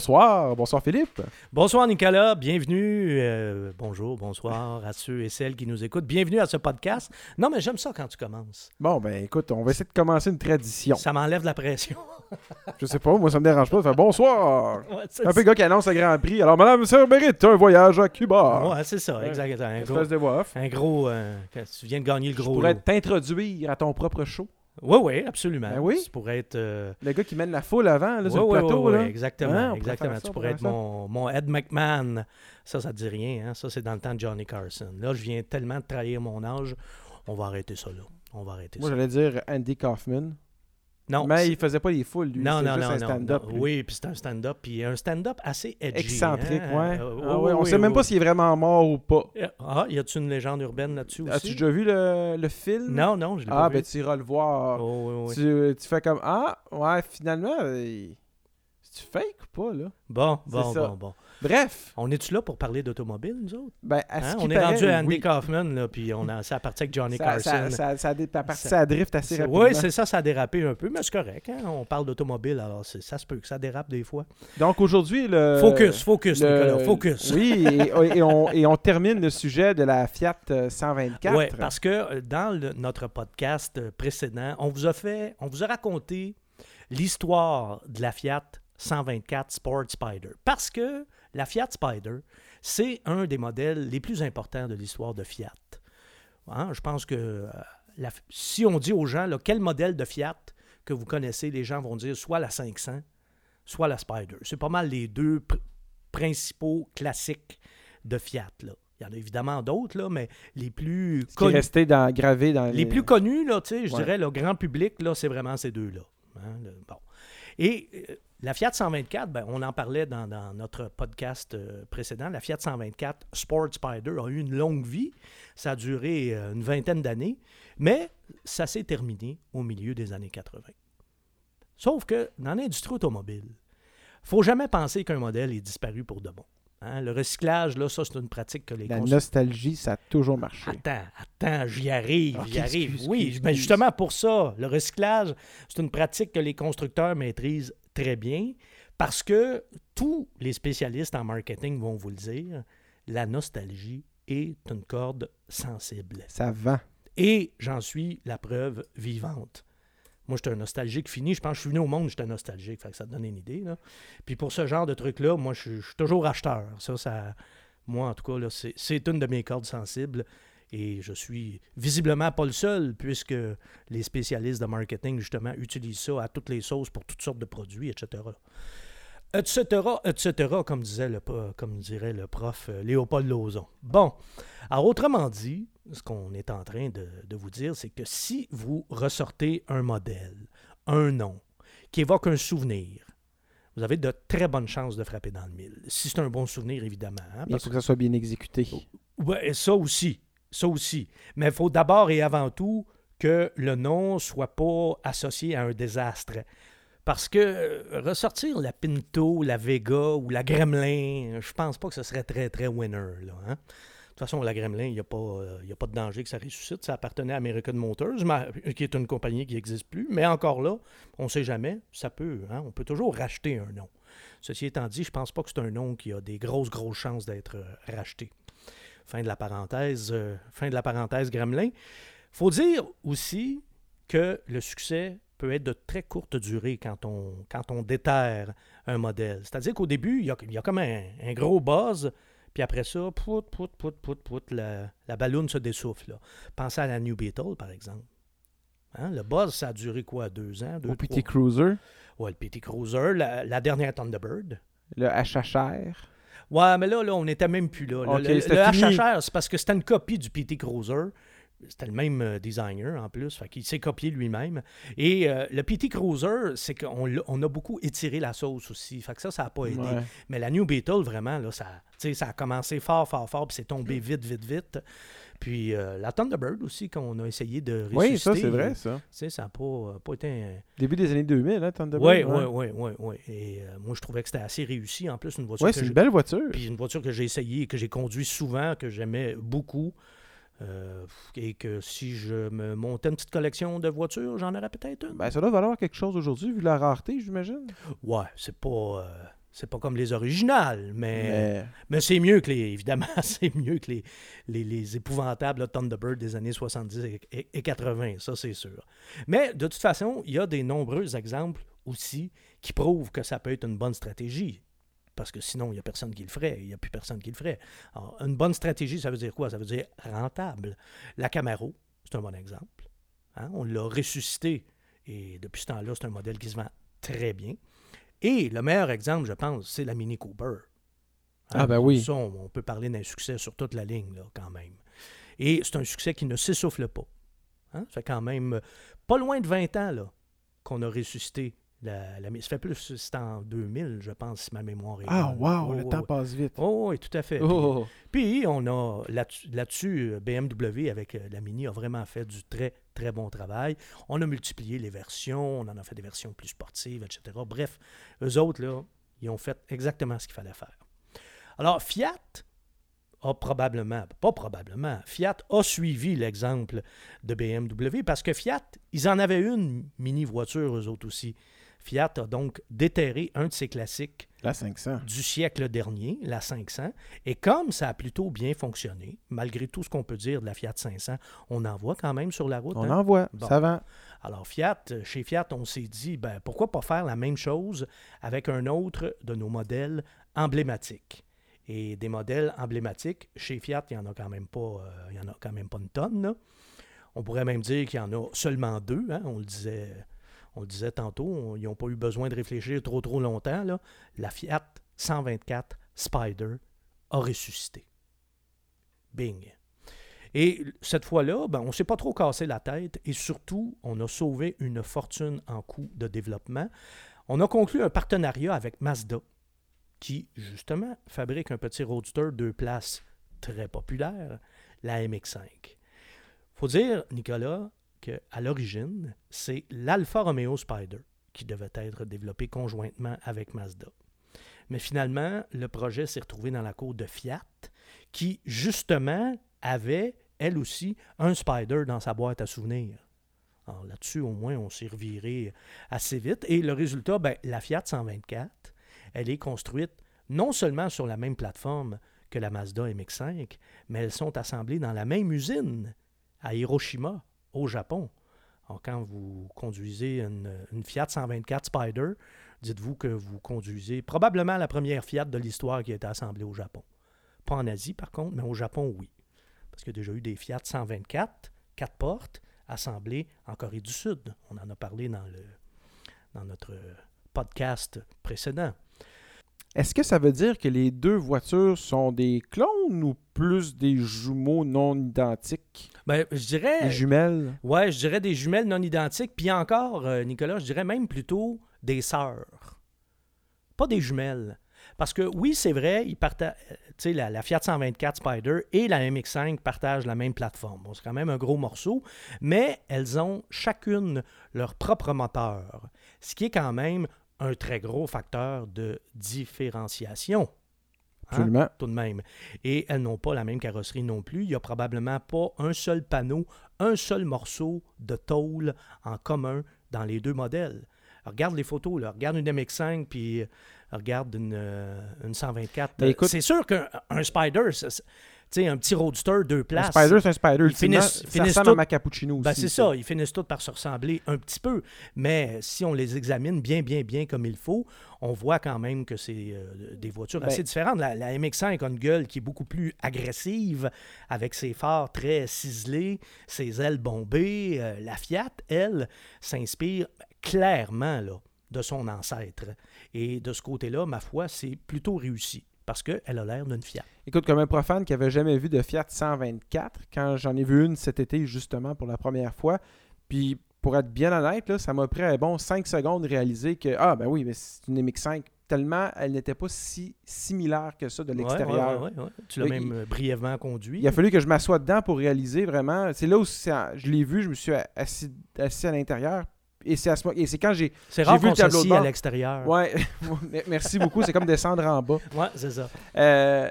Bonsoir, bonsoir Philippe. Bonsoir Nicolas, bienvenue, euh, bonjour, bonsoir à ceux et celles qui nous écoutent. Bienvenue à ce podcast. Non, mais j'aime ça quand tu commences. Bon, ben écoute, on va essayer de commencer une tradition. Ça m'enlève la pression. Je sais pas, moi ça me dérange pas de faire bonsoir. Ouais, c'est Un peu le gars qui annonce un grand prix. Alors, madame, ça mérite un voyage à Cuba. Ouais, c'est ça, exactement. Un gros, de voix off. un gros, euh, tu viens de gagner le Je gros. pourrais lot. t'introduire à ton propre show. Oui, oui, absolument. Ben oui. Tu pourrais être. euh, Le gars qui mène la foule avant, là, sur le plateau. là. exactement, Hein, exactement. ça, tu pourrais être mon, mon Ed McMahon. Ça, ça te dit rien. Hein? Ça, c'est dans le temps de Johnny Carson. Là, je viens tellement de trahir mon âge. On va arrêter ça là. On va arrêter Moi, ça. j'allais dire Andy Kaufman. Non, mais c'est- il faisait pas les foules, lui. Non, c'est non, juste non, un stand-up. Oui, puis c'est un stand-up, puis un stand-up assez edgy. Excentrique, hein? ouais. Euh, Ah oui, on oui, sait même pas s'il est vraiment mort ou pas. Euh, Ah, y a-tu une légende urbaine là-dessus aussi? As-tu déjà vu le, le film? Non, non, je l'ai Ah, pas ben vu. tu iras le voir. Oh. Tu, tu fais comme Ah, ouais, finalement, c'est-tu fake ou pas, là? Bon, C'est bon, bon, bon. Bref, On est-tu là pour parler d'automobile, nous autres? ben, à Hein? On est paraît, rendu à Andy oui. Kaufman, là, puis on a, ça a parti avec Johnny ça, Carson. ça, ça, parti, drift assez rapidement. Oui, c'est ça, ça a dérapé un peu, mais c'est correct. Hein? On parle d'automobile, alors ça se peut que ça dérape des fois. Donc aujourd'hui, le. focus, focus, le- Nicolas, focus. Oui, et, et on, et on termine le sujet de la Fiat euh, 124. Oui, parce que euh, dans le- notre podcast euh, précédent, on vous a fait, on vous a raconté l'histoire de la Fiat 124 Sport Spider. Parce que la Fiat Spider, c'est un des modèles les plus importants de l'histoire de Fiat. Hein, Je pense que euh, la- si on dit aux gens là, quel modèle de Fiat que vous connaissez, les gens vont dire soit la 500, soit la Spider. C'est pas mal les deux pr- principaux classiques de Fiat. Là. Il y en a évidemment d'autres, là, mais les plus Ce qui est connus. resté dans, gravé dans Les plus connus, là, je Ouais. dirais, le grand public, là, c'est vraiment ces deux-là. Hein, bon. Et euh, la Fiat 124, ben, on en parlait dans, dans notre podcast euh, précédent, la Fiat 124 Sport Spider a eu une longue vie. Ça a duré euh, une vingtaine d'années, mais ça s'est terminé au milieu des années 80. Sauf que dans l'industrie automobile, faut jamais penser qu'un modèle est disparu pour de bon. Hein, Le recyclage, là, ça, c'est une pratique que les La nostalgie, ça a toujours marché. Attends, attends, j'y arrive, Ok, j'y arrive. excuse, oui, excuse, ben justement pour ça, le recyclage, c'est une pratique que les constructeurs maîtrisent très bien parce que tous les spécialistes en marketing vont vous le dire, la nostalgie est une corde sensible. Ça vend. Et j'en suis la preuve vivante. Moi, j'étais un nostalgique fini. Je pense que je suis venu au monde, j'étais nostalgique. Fait que ça te donne une idée. Là. Puis pour ce genre de truc-là, moi, je suis- je suis toujours acheteur. Ça, ça, moi, en tout cas, c'est une de mes cordes sensibles. Et je suis visiblement pas le seul, puisque les spécialistes de marketing, justement, utilisent ça à toutes les sauces pour toutes sortes de produits, etc. Etc., etc., comme, disait le, comme dirait le prof euh, Léopold Lauzon. Bon, alors autrement dit, ce qu'on est en train de, de vous dire, c'est que si vous ressortez un modèle, un nom, qui évoque un souvenir, vous avez de très bonnes chances de frapper dans le mille. Si c'est un bon souvenir, évidemment. hein, Il faut que ça soit bien exécuté. Ouais, ça aussi. Ça aussi. Mais il faut d'abord et avant tout que le nom soit pas associé à un désastre. Parce que euh, ressortir la Pinto, la Vega ou la Gremlin, je pense pas que ce serait très, très winner. Là, hein. De toute façon, la Gremlin, il n'y a, pas, euh, a pas de danger que ça ressuscite. Ça appartenait à American Motors, qui est une compagnie qui n'existe plus. Mais encore là, on ne sait jamais. Ça peut. hein, on peut toujours racheter un nom. Ceci étant dit, je pense pas que c'est un nom qui a des grosses, grosses chances d'être euh, racheté. Fin de la parenthèse. euh, fin de la parenthèse Gremlin. faut dire aussi que le succès peut être de très courte durée quand on, quand on déterre un modèle. C'est-à-dire qu'au début, il y a, il y a comme un, un gros buzz, puis après ça, pout, pout, pout, pout, pout, la, la balloune se dessouffle. là. Pensez à la New Beetle, par exemple. Hein, Le buzz, ça a duré quoi, deux ans? Deux, Au trois? Cruiser, Ouais, le PT Cruiser, la, la dernière Thunderbird. le HHR. Ouais, mais là, là on n'était même plus là. Le- le. HHR, c'est parce que c'était une copie du PT Cruiser. C'était le même euh, designer en plus, fait qu'il s'est copié lui-même. Et euh, le PT Cruiser, c'est qu'on on a beaucoup étiré la sauce aussi. Fait que ça, ça n'a pas aidé. Ouais. Mais la New Beetle, vraiment, là, ça, a commencé fort, fort, fort, puis c'est tombé vite, vite, vite. Puis euh, la Thunderbird aussi, qu'on a essayé de ressusciter. Oui, ça, c'est vrai, ça. Ça n'a pas, pas été un, Début des années 2000, hein, Thunderbird. oui, oui, oui, oui, oui. Et euh, moi, je trouvais que c'était assez réussi. En plus, une voiture que c'est une belle voiture. puis une voiture que j'ai essayée et que j'ai conduit souvent, que j'aimais beaucoup. Euh, et que si je me montais une petite collection de voitures, j'en aurais peut-être une. Ben, ça doit valoir quelque chose aujourd'hui, vu la rareté, j'imagine. Ouais, c'est pas. euh, C'est pas comme les originales, mais, Mais mais c'est mieux que les. Évidemment, c'est mieux que les, les, les épouvantables là, Thunderbird des années 70 et, et- et 80, ça c'est sûr. Mais de toute façon, il y a des nombreux exemples aussi qui prouvent que ça peut être une bonne stratégie. Parce que sinon, il n'y a personne qui le ferait. Il n'y a plus personne qui le ferait. Alors, une bonne stratégie, ça veut dire quoi? Ça veut dire rentable. La Camaro, c'est un bon exemple. Hein? On l'a ressuscité et depuis ce temps-là, c'est un modèle qui se vend très bien. Et le meilleur exemple, je pense, c'est la Mini Cooper. Ah, ben oui. Ça, on, on peut parler d'un succès sur toute la ligne, là, quand même. Et c'est un succès qui ne s'essouffle pas. Hein? Ça fait quand même pas loin de 20 ans là, qu'on a ressuscité la, la... Ça fait plus, c'est en 2000, je pense, si ma mémoire est Ah, wow, Oh, le temps passe vite. Oh, oui, tout à fait. Oh. Puis on a là-dessus, BMW avec euh, la Mini a vraiment fait du très, très bon travail. On a multiplié les versions, on en a fait des versions plus sportives, etc. Bref, eux autres, là, ils ont fait exactement ce qu'il fallait faire. Alors, Fiat a probablement, pas probablement, Fiat a suivi l'exemple de BMW parce que Fiat, ils en avaient une mini voiture, eux autres aussi. Fiat a donc déterré un de ses classiques La 500. du siècle dernier, la 500. Et comme ça a plutôt bien fonctionné, malgré tout ce qu'on peut dire de la Fiat 500, on en voit quand même sur la route. On hein? en voit, Bon. ça vend. Alors Fiat, euh, chez Fiat, on s'est dit, ben, pourquoi pas faire la même chose avec un autre de nos modèles emblématiques. Et des modèles emblématiques, chez Fiat, il n'y en a quand même pas, euh, il y en a quand même pas une tonne. là. On pourrait même dire qu'il y en a seulement deux, hein, on le disait. On le disait tantôt, ils n'ont pas eu besoin de réfléchir trop trop longtemps. La Fiat 124 Spider a ressuscité. Bing. Et cette fois-là, ben, on ne s'est pas trop cassé la tête et surtout, on a sauvé une fortune en coût de développement. On a conclu un partenariat avec Mazda, qui justement fabrique un petit roadster deux places très populaire, la MX5. faut dire, Nicolas, qu'à l'origine, c'est l'Alfa Romeo Spider qui devait être développé conjointement avec Mazda. Mais finalement, le projet s'est retrouvé dans la cour de Fiat, qui justement avait, elle aussi, un Spider dans sa boîte à souvenirs. Alors là-dessus, au moins, on s'est reviré assez vite. Et le résultat, ben, la Fiat 124, elle est construite non seulement sur la même plateforme que la Mazda MX5, mais elles sont assemblées dans la même usine à Hiroshima, au Japon. Alors, quand vous conduisez une, Fiat 124 Spider, dites-vous que vous conduisez probablement la première Fiat de l'histoire qui a été assemblée au Japon. Pas en Asie, par contre, mais au Japon, oui. Parce qu'il y a déjà eu des Fiat 124, 4 portes, assemblées en Corée du Sud. On en a parlé dans, le, dans notre podcast précédent. Est-ce que ça veut dire que les deux voitures sont des clones ou plus des jumeaux non identiques? Ben, je dirais. Des jumelles? Ouais, je dirais des jumelles non identiques. Puis encore, euh, Nicolas, je dirais même plutôt des sœurs. Pas des jumelles. Parce que oui, c'est vrai, ils partagent, sais, la, la Fiat 124 Spider et la MX5 partagent la même plateforme. Bon, c'est quand même un gros morceau, mais elles ont chacune leur propre moteur, ce qui est quand même un très gros facteur de différenciation. Hein? Absolument. tout de même. Et elles n'ont pas la même carrosserie non plus. Il n'y a probablement pas un seul panneau, un seul morceau de tôle en commun dans les deux modèles. Regarde les photos, là. regarde une MX5 puis euh, regarde une, euh, une 124. Ben, écoute- c'est sûr qu'un un Spider, sais, un petit roadster deux Un places. Spider, c'est un Spider. Ils finissent- ça finissent tout- à ma cappuccino aussi. Ben, c'est ça, ils finissent tous par se ressembler un petit peu. Mais si on les examine bien, bien, bien comme il faut, on voit quand même que c'est euh, des voitures Ben- assez différentes. La, la MX5 a une gueule qui est beaucoup plus agressive, avec ses phares très ciselés, ses ailes bombées. Euh, la Fiat, elle, s'inspire clairement là, de son ancêtre. Et de ce côté-là, ma foi, c'est plutôt réussi. Parce qu'elle a l'air d'une Fiat. Écoute, comme un profane qui avait jamais vu de Fiat 124, quand j'en ai vu une cet été justement pour la première fois, puis pour être bien honnête, là, ça m'a pris un bon 5 secondes de réaliser que, ah ben oui, mais c'est une MX5, tellement elle n'était pas si similaire que ça de l'extérieur. ouais, ouais, ouais. Tu l'as même il- euh, brièvement conduit. Il a fallu que je m'assoie dedans pour réaliser vraiment. C'est là où je l'ai vu, je me suis assis, assis à l'intérieur. Et c'est à ce et c'est quand j'ai. C'est j'ai rare vu le tableau de s'assied à bord. l'extérieur. Ouais, merci beaucoup. C'est comme descendre en bas. Ouais, c'est ça. Euh,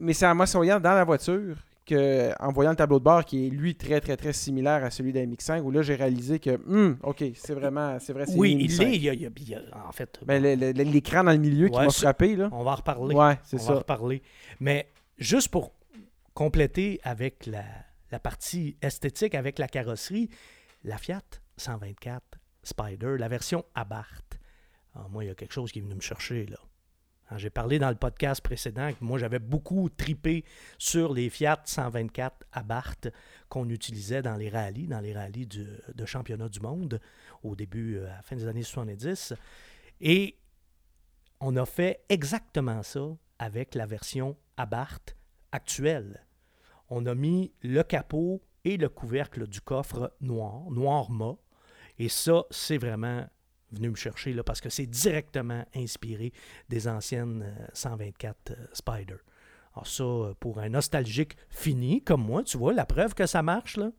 mais c'est en m'assoyant dans la voiture que, en voyant le tableau de bord qui est lui très très très similaire à celui d'un MX5 où là j'ai réalisé que hum, ok c'est vraiment c'est vrai c'est Oui, il MX5. est. il y a- il y a- il y a- en fait, Ben, le- le- l'écran dans le milieu qui Ouais, m'a ça- frappé là on va en reparler. ouais c'est on va en ça reparler. Mais juste pour compléter avec la, la partie esthétique, avec la carrosserie, la Fiat 124 Spider, la version Abarth. Ah, moi, il y a quelque chose qui est venu me chercher là. Ah, J'ai parlé dans le podcast précédent que moi j'avais beaucoup tripé sur les Fiat 124 Abarth qu'on utilisait dans les rallyes, dans les rallyes de championnat du monde au début, euh, à la fin des années 70. Et on a fait exactement ça avec la version Abarth actuelle. On a mis le capot et le couvercle du coffre noir, noir mat. Et ça, c'est vraiment venu me chercher là, parce que c'est directement inspiré des anciennes euh, 124 euh, Spider. Alors ça, euh, pour un nostalgique fini comme moi, tu vois, la preuve que ça marche, là,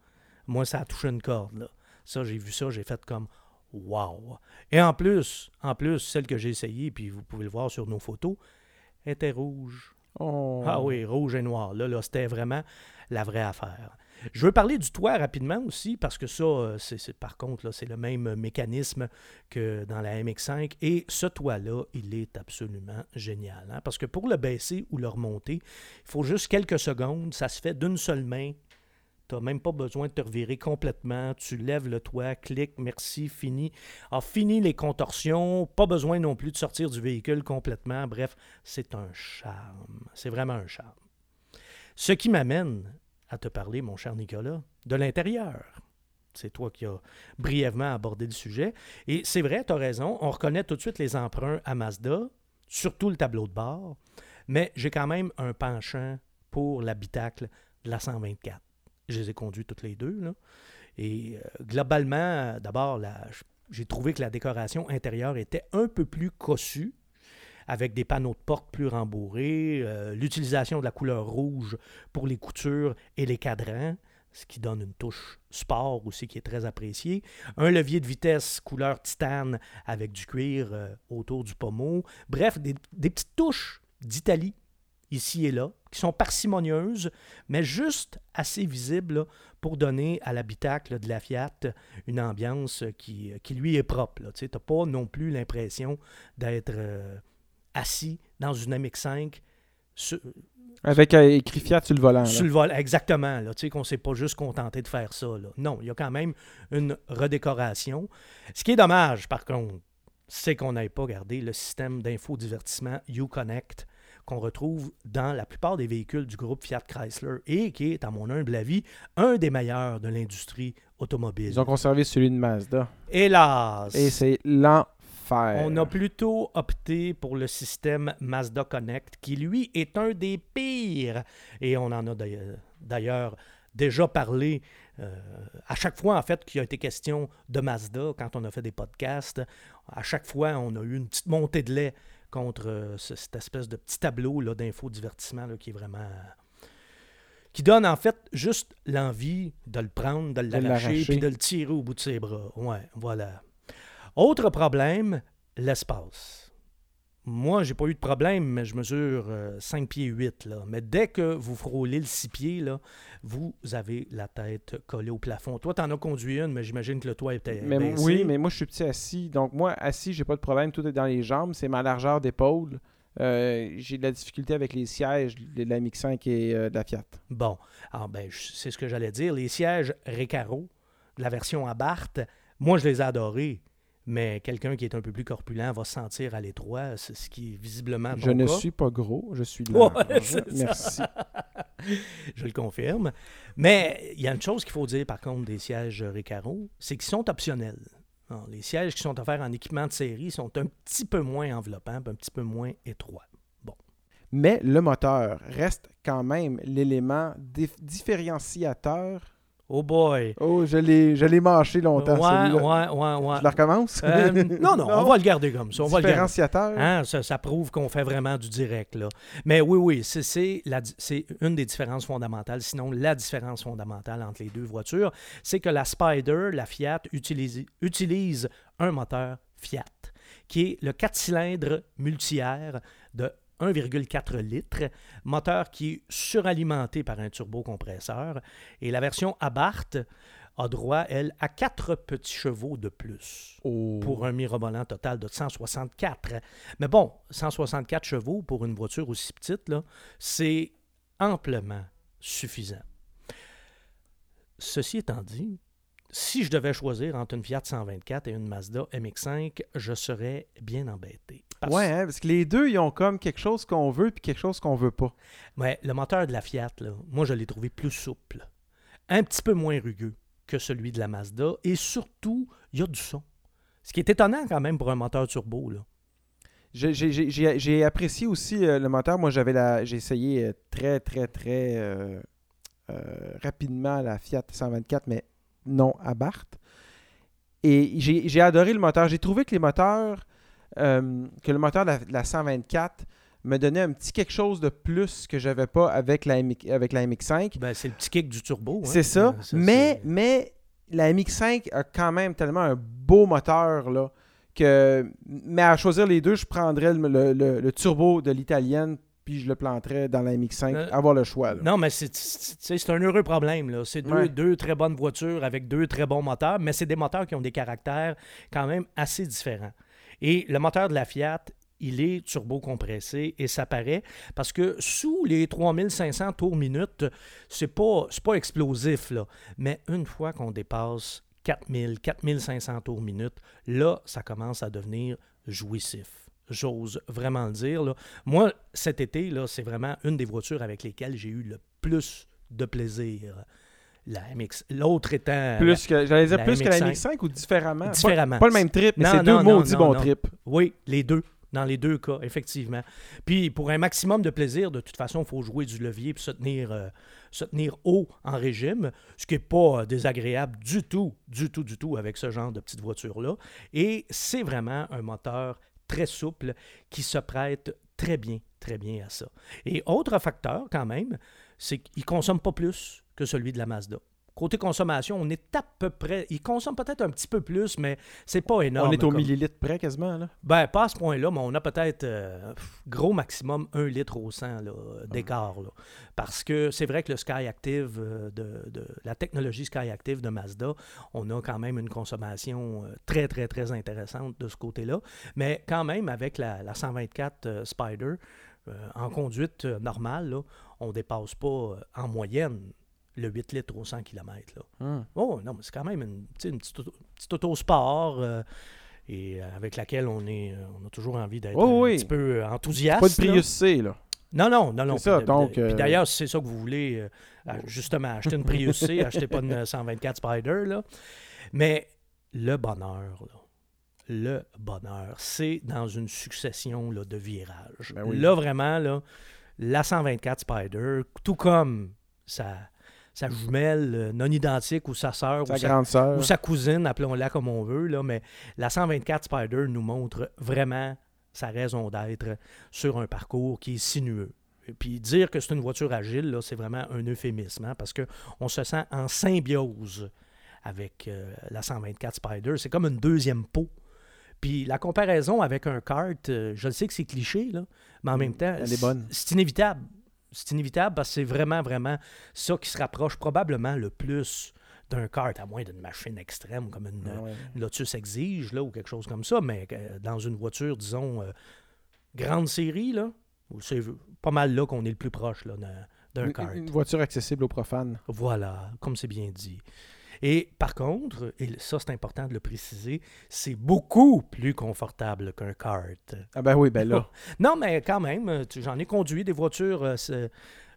moi, ça a touché une corde. Là. Ça, j'ai vu ça, j'ai fait comme Wow! Et en plus, en plus, celle que j'ai essayée, puis vous pouvez le voir sur nos photos, était rouge. Oh. Ah oui, rouge et noir. Là, là c'était vraiment la vraie affaire. Je veux parler du toit rapidement aussi, parce que ça, euh, c'est, par contre, c'est le même mécanisme que dans la MX5. Et ce toit-là, il est absolument génial. hein, parce que pour le baisser ou le remonter, il faut juste quelques secondes. Ça se fait d'une seule main. Tu n'as même pas besoin de te revirer complètement. Tu lèves le toit, clic, merci, fini. Alors, fini les contorsions. Pas besoin non plus de sortir du véhicule complètement. Bref, c'est un charme. C'est vraiment un charme. Ce qui m'amène à te parler, mon cher Nicolas, de l'intérieur. C'est toi qui as brièvement abordé le sujet. Et c'est vrai, tu as raison, on reconnaît tout de suite les emprunts à Mazda, surtout le tableau de bord, mais j'ai quand même un penchant pour l'habitacle de la 124. Je les ai conduits toutes les deux. là. Et euh, globalement, d'abord, j'ai trouvé que la décoration intérieure était un peu plus cossue, avec des panneaux de porte plus rembourrés, euh, l'utilisation de la couleur rouge pour les coutures et les cadrans, ce qui donne une touche sport aussi qui est très appréciée. Un levier de vitesse couleur titane avec du cuir euh, autour du pommeau. Bref, des, petites touches d'Italie ici et là, qui sont parcimonieuses, mais juste assez visibles pour donner à l'habitacle de la Fiat une ambiance qui, qui lui est propre. Tu n'as pas non plus l'impression d'être euh, assis dans une MX5 sur, avec euh, écrit Fiat sur le volant là. sur le. Exactement. Là, tu sais, qu'on ne s'est pas juste contenté de faire ça. là. Non, il y a quand même une redécoration. Ce qui est dommage, par contre, c'est qu'on n'ait pas gardé le système d'infodivertissement Uconnect qu'on retrouve dans la plupart des véhicules du groupe Fiat Chrysler et qui est, à mon humble avis, un des meilleurs de l'industrie automobile. ils ont conservé celui de Mazda Hélas! et c'est On a plutôt opté pour le système Mazda Connect, qui lui est un des pires. Et on en a d'ailleurs- déjà parlé euh, à chaque fois, en fait, qu'il a été question de Mazda, quand on a fait des podcasts, à chaque fois, on a eu une petite montée de lait contre euh, ce- cette espèce de petit tableau d'infodivertissement qui est vraiment... qui donne en fait juste l'envie de le prendre, de l'arracher. puis de le tirer au bout de ses bras. Ouais, voilà. Autre problème, l'espace. Moi, j'ai pas eu de problème, mais je mesure euh, 5 pieds 8. Là. Mais dès que vous frôlez le 6 pieds, là, vous avez la tête collée au plafond. Toi, tu en as conduit une, mais j'imagine que le toit était mais baissé. oui mais moi je suis petit assis donc moi assis j'ai pas de problème tout est dans les jambes c'est ma largeur d'épaule Euh, j'ai de la difficulté avec les sièges de la MX5 et euh, de la Fiat Bon, alors ben, je- c'est ce que j'allais dire. Les sièges Recaro, de la version Abarth, moi, je les ai adorés. Mais quelqu'un qui est un peu plus corpulent va se sentir à l'étroit, c'est ce qui est visiblement je ne cas. suis pas gros je suis large merci Je le confirme. Mais il y a une chose qu'il faut dire, par contre, des sièges Recaro, c'est qu'ils sont optionnels. Alors, les sièges qui sont offerts en équipement de série sont un petit peu moins enveloppants, un petit peu moins étroits. Mais le moteur reste quand même l'élément dif- différenciateur. Oh boy! Oh, je l'ai, mâché longtemps. ouais, ouais, ouais, ouais. Je la recommence? Euh, non, non, on va le garder comme ça. On va le garder. Différenciateur. Hein, ça, ça prouve qu'on fait vraiment du direct. Là. Mais oui, oui, c'est une des différences fondamentales, sinon la différence fondamentale entre les deux voitures, c'est que la Spider, la Fiat, utilise, utilise un moteur Fiat, qui est le 4 cylindres multi-air de 1,4 litres, moteur qui est suralimenté par un turbocompresseur. Et la version Abarth a droit, elle, à 4 petits chevaux de plus Oh. pour un mirobolant total de 164. Mais bon, 164 chevaux pour une voiture aussi petite, c'est amplement suffisant. Ceci étant dit, si je devais choisir entre une Fiat 124 et une Mazda MX5, je serais bien embêté. Parce- Ouais, hein, parce que les deux, ils ont comme quelque chose qu'on veut puis quelque chose qu'on veut pas. Ouais, le moteur de la Fiat, là, moi, je l'ai trouvé plus souple, un petit peu moins rugueux que celui de la Mazda, et surtout, il y a du son. Ce qui est étonnant quand même pour un moteur turbo. Là. J'ai- apprécié aussi euh, le moteur. Moi, j'avais la, j'ai essayé euh, très, très, très euh, rapidement la Fiat 124, mais non à Barthes. Et j'ai adoré le moteur. J'ai trouvé que les moteurs, euh, que le moteur de la, de la 124 me donnait un petit quelque chose de plus que j'avais pas avec la, MX avec la MX5. Ben, c'est le petit kick du turbo. hein. C'est ça. Mais, mais la MX5 a quand même tellement un beau moteur là, que. Mais à choisir les deux, je prendrais le, le- le- le turbo de l'italienne puis je le planterais dans la MX5. Euh, avoir le choix. là. Non, mais c'est- un heureux problème. là. C'est deux, Ouais. deux très bonnes voitures avec deux très bons moteurs, mais c'est des moteurs qui ont des caractères quand même assez différents. Et le moteur de la Fiat, il est turbo-compressé et ça paraît parce que sous les 3500 tours minute, c'est pas, pas explosif, là. mais une fois qu'on dépasse 4000, 4500 tours minute, là, ça commence à devenir jouissif. J'ose vraiment le dire. là. Moi, cet été, là, c'est vraiment une des voitures avec lesquelles j'ai eu le plus de plaisir. La MX. L'autre étant. plus que, j'allais dire la plus que la MX5. MX5 ou différemment? Pas- Différemment. Pas, le même trip, mais Non, c'est deux non, non, maudits non, bons non. trips. Oui, les deux. Dans les deux cas, effectivement. Puis pour un maximum de plaisir, de toute façon, il faut jouer du levier et se tenir, euh, se tenir haut en régime, ce qui n'est pas euh, désagréable du tout, du tout, du tout avec ce genre de petite voiture-là. Et c'est vraiment un moteur très souple qui se prête très bien, très bien à ça. Et autre facteur quand même, c'est qu'il ne consomme pas plus que celui de la Mazda. Côté consommation, on est à peu près. Il consomme peut-être un petit peu plus, mais c'est pas énorme. On est au comme- millilitre près quasiment. Là. ben, pas à ce point-là, mais on a peut-être euh, gros maximum 1 litre au 100 là, d'écart. là. Parce que c'est vrai que le Sky Active, euh, de, de- la technologie Sky Active de Mazda, on a quand même une consommation euh, très, très, très intéressante de ce côté-là. Mais quand même, avec la, la 124 euh, Spider, euh, en conduite normale, là, on ne dépasse pas en moyenne le 8 litres au 100 km. Là. Hum. Oh, non, mais c'est quand même une, petite, auto, petite auto sport euh, et euh, avec laquelle on, est, euh, on a toujours envie d'être Oh un petit peu enthousiaste. Pas de. Prius C, là. Non, non, non, non. C'est ça, donc, puis d'ailleurs, si c'est ça que vous voulez, euh, justement, acheter une Prius C, achetez pas une 124 Spider, là. Mais le bonheur, là, le bonheur, c'est dans une succession là, de virages. Ben oui. Là, vraiment, là, la 124 Spider, tout comme sa, sa jumelle euh, non identique ou sa sœur ou sa, ou sa cousine, appelons-la comme on veut, là, mais la 124 Spider nous montre vraiment sa raison d'être sur un parcours qui est sinueux. Et puis dire que c'est une voiture agile, là, c'est vraiment un euphémisme, hein, parce qu'on se sent en symbiose avec euh, la 124 Spider. C'est comme une deuxième peau. Puis la comparaison avec un kart, euh, je le sais que c'est cliché, là, mais en même temps, Elle est bonne. c'est inévitable. C'est inévitable parce que c'est vraiment, vraiment ça qui se rapproche probablement le plus d'un kart, à moins d'une machine extrême comme une, Ah ouais. une Lotus Exige là, ou quelque chose comme ça, mais euh, dans une voiture, disons, euh, grande série, là, c'est pas mal là qu'on est le plus proche là, d'un- d'un Une- kart. Une voiture accessible aux profanes. Voilà, comme c'est bien dit. Et par contre, et ça c'est important de le préciser, c'est beaucoup plus confortable qu'un kart. Ah ben oui, ben là. Non, mais quand même, euh, j'en ai conduit des voitures, euh,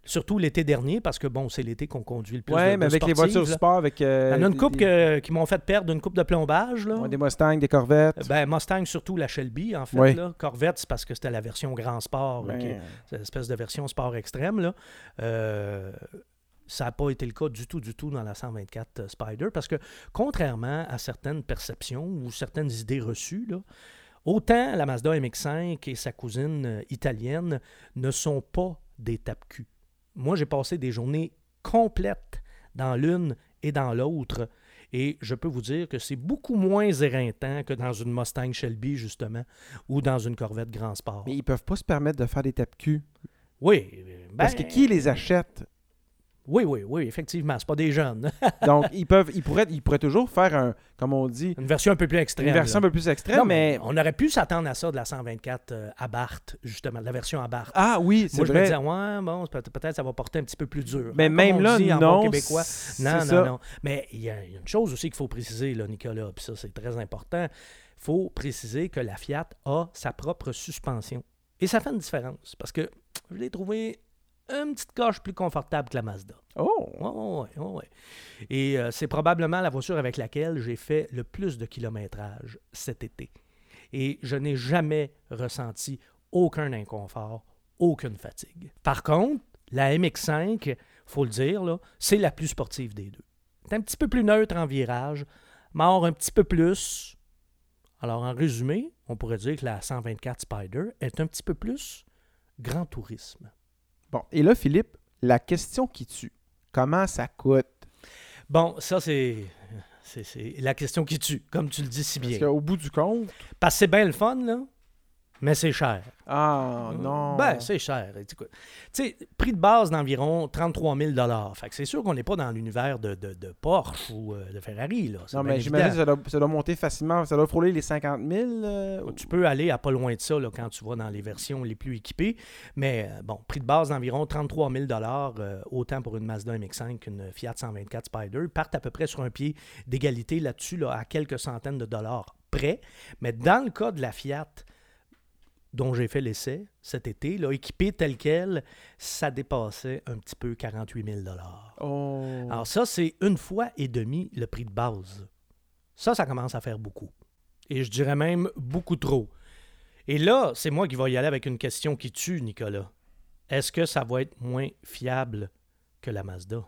surtout l'été dernier, parce que bon, c'est l'été qu'on conduit le plus. ouais, de- mais avec les voitures là. sport, avec. euh, Il y en a une des- que- qui m'ont fait perdre une coupe de plombage. Là. ouais, des Mustangs, des Corvettes. Ben, Mustang, surtout la Shelby, en fait. Ouais. Là. Corvette, c'est parce que c'était la version grand sport, là, Ben, qui est- cette espèce de version sport extrême. Là. Euh, ça n'a pas été le cas du tout, du tout dans la 124 Spider, parce que contrairement à certaines perceptions ou certaines idées reçues, là, autant la Mazda MX5 et sa cousine euh, italienne ne sont pas des tape-cul. Moi, j'ai passé des journées complètes dans l'une et dans l'autre, Et je peux vous dire que c'est beaucoup moins éreintant que dans une Mustang Shelby, justement, ou dans une Corvette Grand Sport. Mais ils peuvent pas se permettre de faire des tapes-cul. Oui. Parce que ben, qui les achète? Oui, oui, oui, effectivement. C'est pas des jeunes. Donc, ils peuvent, ils pourraient, ils pourraient toujours faire un, comme on dit, Une version un peu plus extrême. une version là. un peu plus extrême, Non, mais... on aurait pu s'attendre à ça de la 124 euh, à Barthes, justement, de la version à Barthes. Ah oui, c'est Moi, je me vrai. disais, ouais, bon, peut-être ça va porter un petit peu plus dur. mais comme même là, dit en bon non, québécois. Non, non, ça. non. Mais il y, a il y a une chose aussi qu'il faut préciser, là, Nicolas, puis ça, c'est très important. Il faut préciser que la Fiat a sa propre suspension. Et ça fait une différence, parce que je l'ai trouvé une petite coche plus confortable que la Mazda. Oh! Ouais, ouais, ouais. Et euh, c'est probablement la voiture avec laquelle j'ai fait le plus de kilométrage cet été. Et je n'ai jamais ressenti aucun inconfort, aucune fatigue. Par contre, la MX5, faut le dire, c'est la plus sportive des deux. C'est un petit peu plus neutre en virage, mord un petit peu plus. Alors, en résumé, on pourrait dire que la 124 Spider est un petit peu plus grand tourisme. Bon, et là, Philippe, la question qui tue. Comment ça coûte? Bon, ça, c'est. C'est la question qui tue, comme tu le dis si Parce bien. qu'au bout du compte... Parce que c'est bien le fun, là, mais c'est cher. Ah, non! Ben, c'est cher. Tu sais, prix de base d'environ 33 000 Fait que c'est sûr qu'on n'est pas dans l'univers de, de- de Porsche ou euh, de Ferrari, là. Non, mais j'imagine que ça doit, ça doit monter facilement. Ça doit frôler les 50 000. euh, Tu peux aller à pas loin de ça là, quand tu vas dans les versions les plus équipées. Mais euh, bon, prix de base d'environ 33 000 euh, autant pour une Mazda MX-5 qu'une Fiat 124 Spider. Partent à peu près sur un pied d'égalité là-dessus, là, à quelques centaines de dollars près. Mais dans le cas de la Fiat, dont j'ai fait l'essai cet été, là, équipée telle qu'elle, ça dépassait un petit peu 48 000 Oh. alors ça, c'est une fois et demi le prix de base. Ça, ça commence à faire beaucoup. Et je dirais même beaucoup trop. Et là, c'est moi qui vais y aller avec une question qui tue, Nicolas. Est-ce que ça va être moins fiable que la Mazda?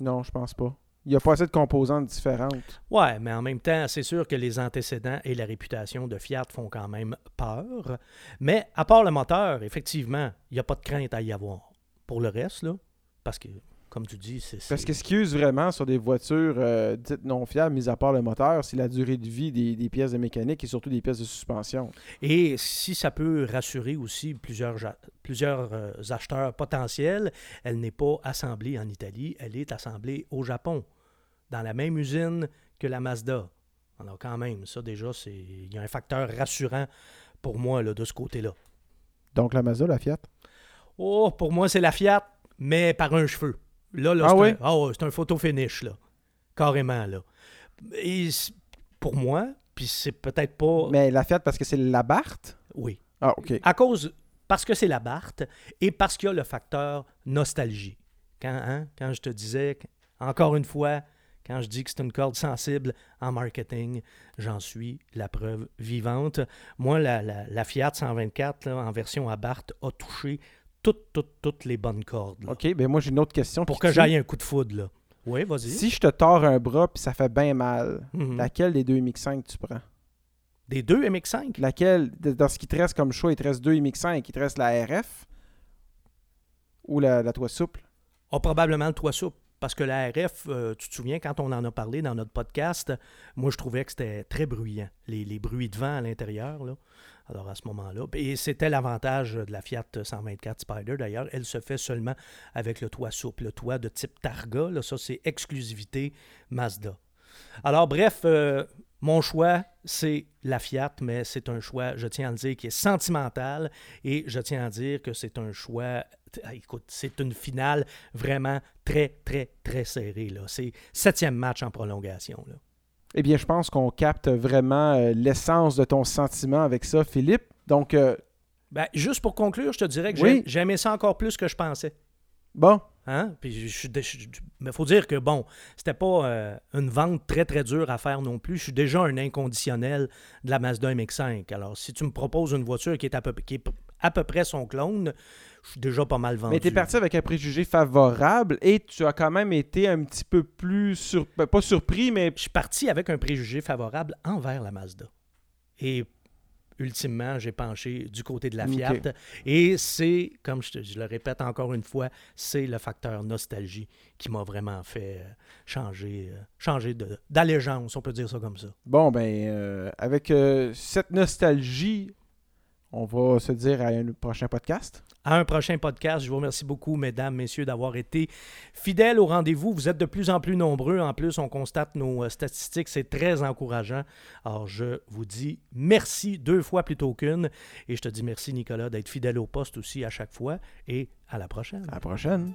Non, je pense pas. Il n'y a pas assez de composantes différentes. Ouais, mais en même temps, c'est sûr que les antécédents et la réputation de Fiat font quand même peur. Mais à part le moteur, effectivement, il n'y a pas de crainte à y avoir. Pour le reste, là, parce que, comme tu dis, c'est... Parce que ce qui use vraiment sur des voitures euh, dites non fiables, mis à part le moteur, c'est la durée de vie des, des pièces de mécanique et surtout des pièces de suspension. Et si ça peut rassurer aussi plusieurs euh, acheteurs potentiels, elle n'est pas assemblée en Italie, elle est assemblée au Japon, dans la même usine que la Mazda. Alors quand même, ça déjà, c'est il y a un facteur rassurant pour moi là, de ce côté-là. Donc la Mazda, la Fiat? Oh, pour moi, c'est la Fiat, mais par un cheveu. Là, là Ah c'est oui? un, ah un photo finish, là. Carrément, là. Et pour moi, puis c'est peut-être pas... Mais la Fiat parce que c'est la Barthes? Oui. Ah, OK. À cause, parce que c'est la Barthes et parce qu'il y a le facteur nostalgie. Quand, hein, quand je te disais, encore une fois, quand je dis que c'est une corde sensible en marketing, j'en suis la preuve vivante. Moi, la, la- la Fiat 124 là, en version Abarth a touché toutes, toutes, toutes les bonnes cordes. là. OK, ben moi j'ai une autre question. Pour que j'aille un coup de foudre, là. Oui, vas-y. Si je te tords un bras puis ça fait bien mal, Mhm. laquelle des deux MX5 tu prends? Des deux MX5? Laquelle, dans ce qui te reste comme choix, il te reste deux MX5, il te reste la RF ou la, la toit souple? a probablement le toit souple. Parce que la RF, euh, tu te souviens, quand on en a parlé dans notre podcast, moi, je trouvais que c'était très bruyant, les, bruits de vent à l'intérieur. Alors, à ce moment-là. Et c'était l'avantage de la Fiat 124 Spider, d'ailleurs. Elle se fait seulement avec le toit souple, le toit de type Targa. Là, ça, c'est exclusivité Mazda. Alors, bref, euh, mon choix, c'est la Fiat, mais c'est un choix, je tiens à le dire, qui est sentimental et je tiens à dire que c'est un choix. Ah, Écoute, c'est une finale vraiment très, très, très serrée. là. C'est septième match en prolongation. Là. Eh bien, je pense qu'on capte vraiment euh, l'essence de ton sentiment avec ça, Philippe. Donc, euh, Ben, juste pour conclure, je te dirais que Oui. j'ai- j'aimais ça encore plus que je pensais. bon, Hein? Puis je- mais faut dire que bon, c'était pas euh, une vente très très dure à faire non plus. Je suis déjà un inconditionnel de la Mazda MX-5. Alors si tu me proposes une voiture qui est à peu, qui est à peu près son clone, je suis déjà pas mal vendu. mais tu es parti avec un préjugé favorable et tu as quand même été un petit peu plus, sur... ben, pas surpris, mais Je suis parti avec un préjugé favorable envers la Mazda. Et ultimement, j'ai penché du côté de la. Fiat. Et c'est, comme je, te- je le répète encore une fois, c'est le facteur nostalgie qui m'a vraiment fait euh, changer, euh, changer de- d'allégeance, on peut dire ça comme ça. Bon, ben, euh, avec euh, cette nostalgie, on va se dire à un prochain podcast. À un prochain podcast. Je vous remercie beaucoup, mesdames, messieurs, d'avoir été fidèles au rendez-vous. Vous êtes de plus en plus nombreux. En plus, on constate nos euh, statistiques. C'est très encourageant. Alors, je vous dis merci deux fois plutôt qu'une. Et je te dis merci, Nicolas, d'être fidèle au poste aussi à chaque fois. Et à la prochaine. À la prochaine.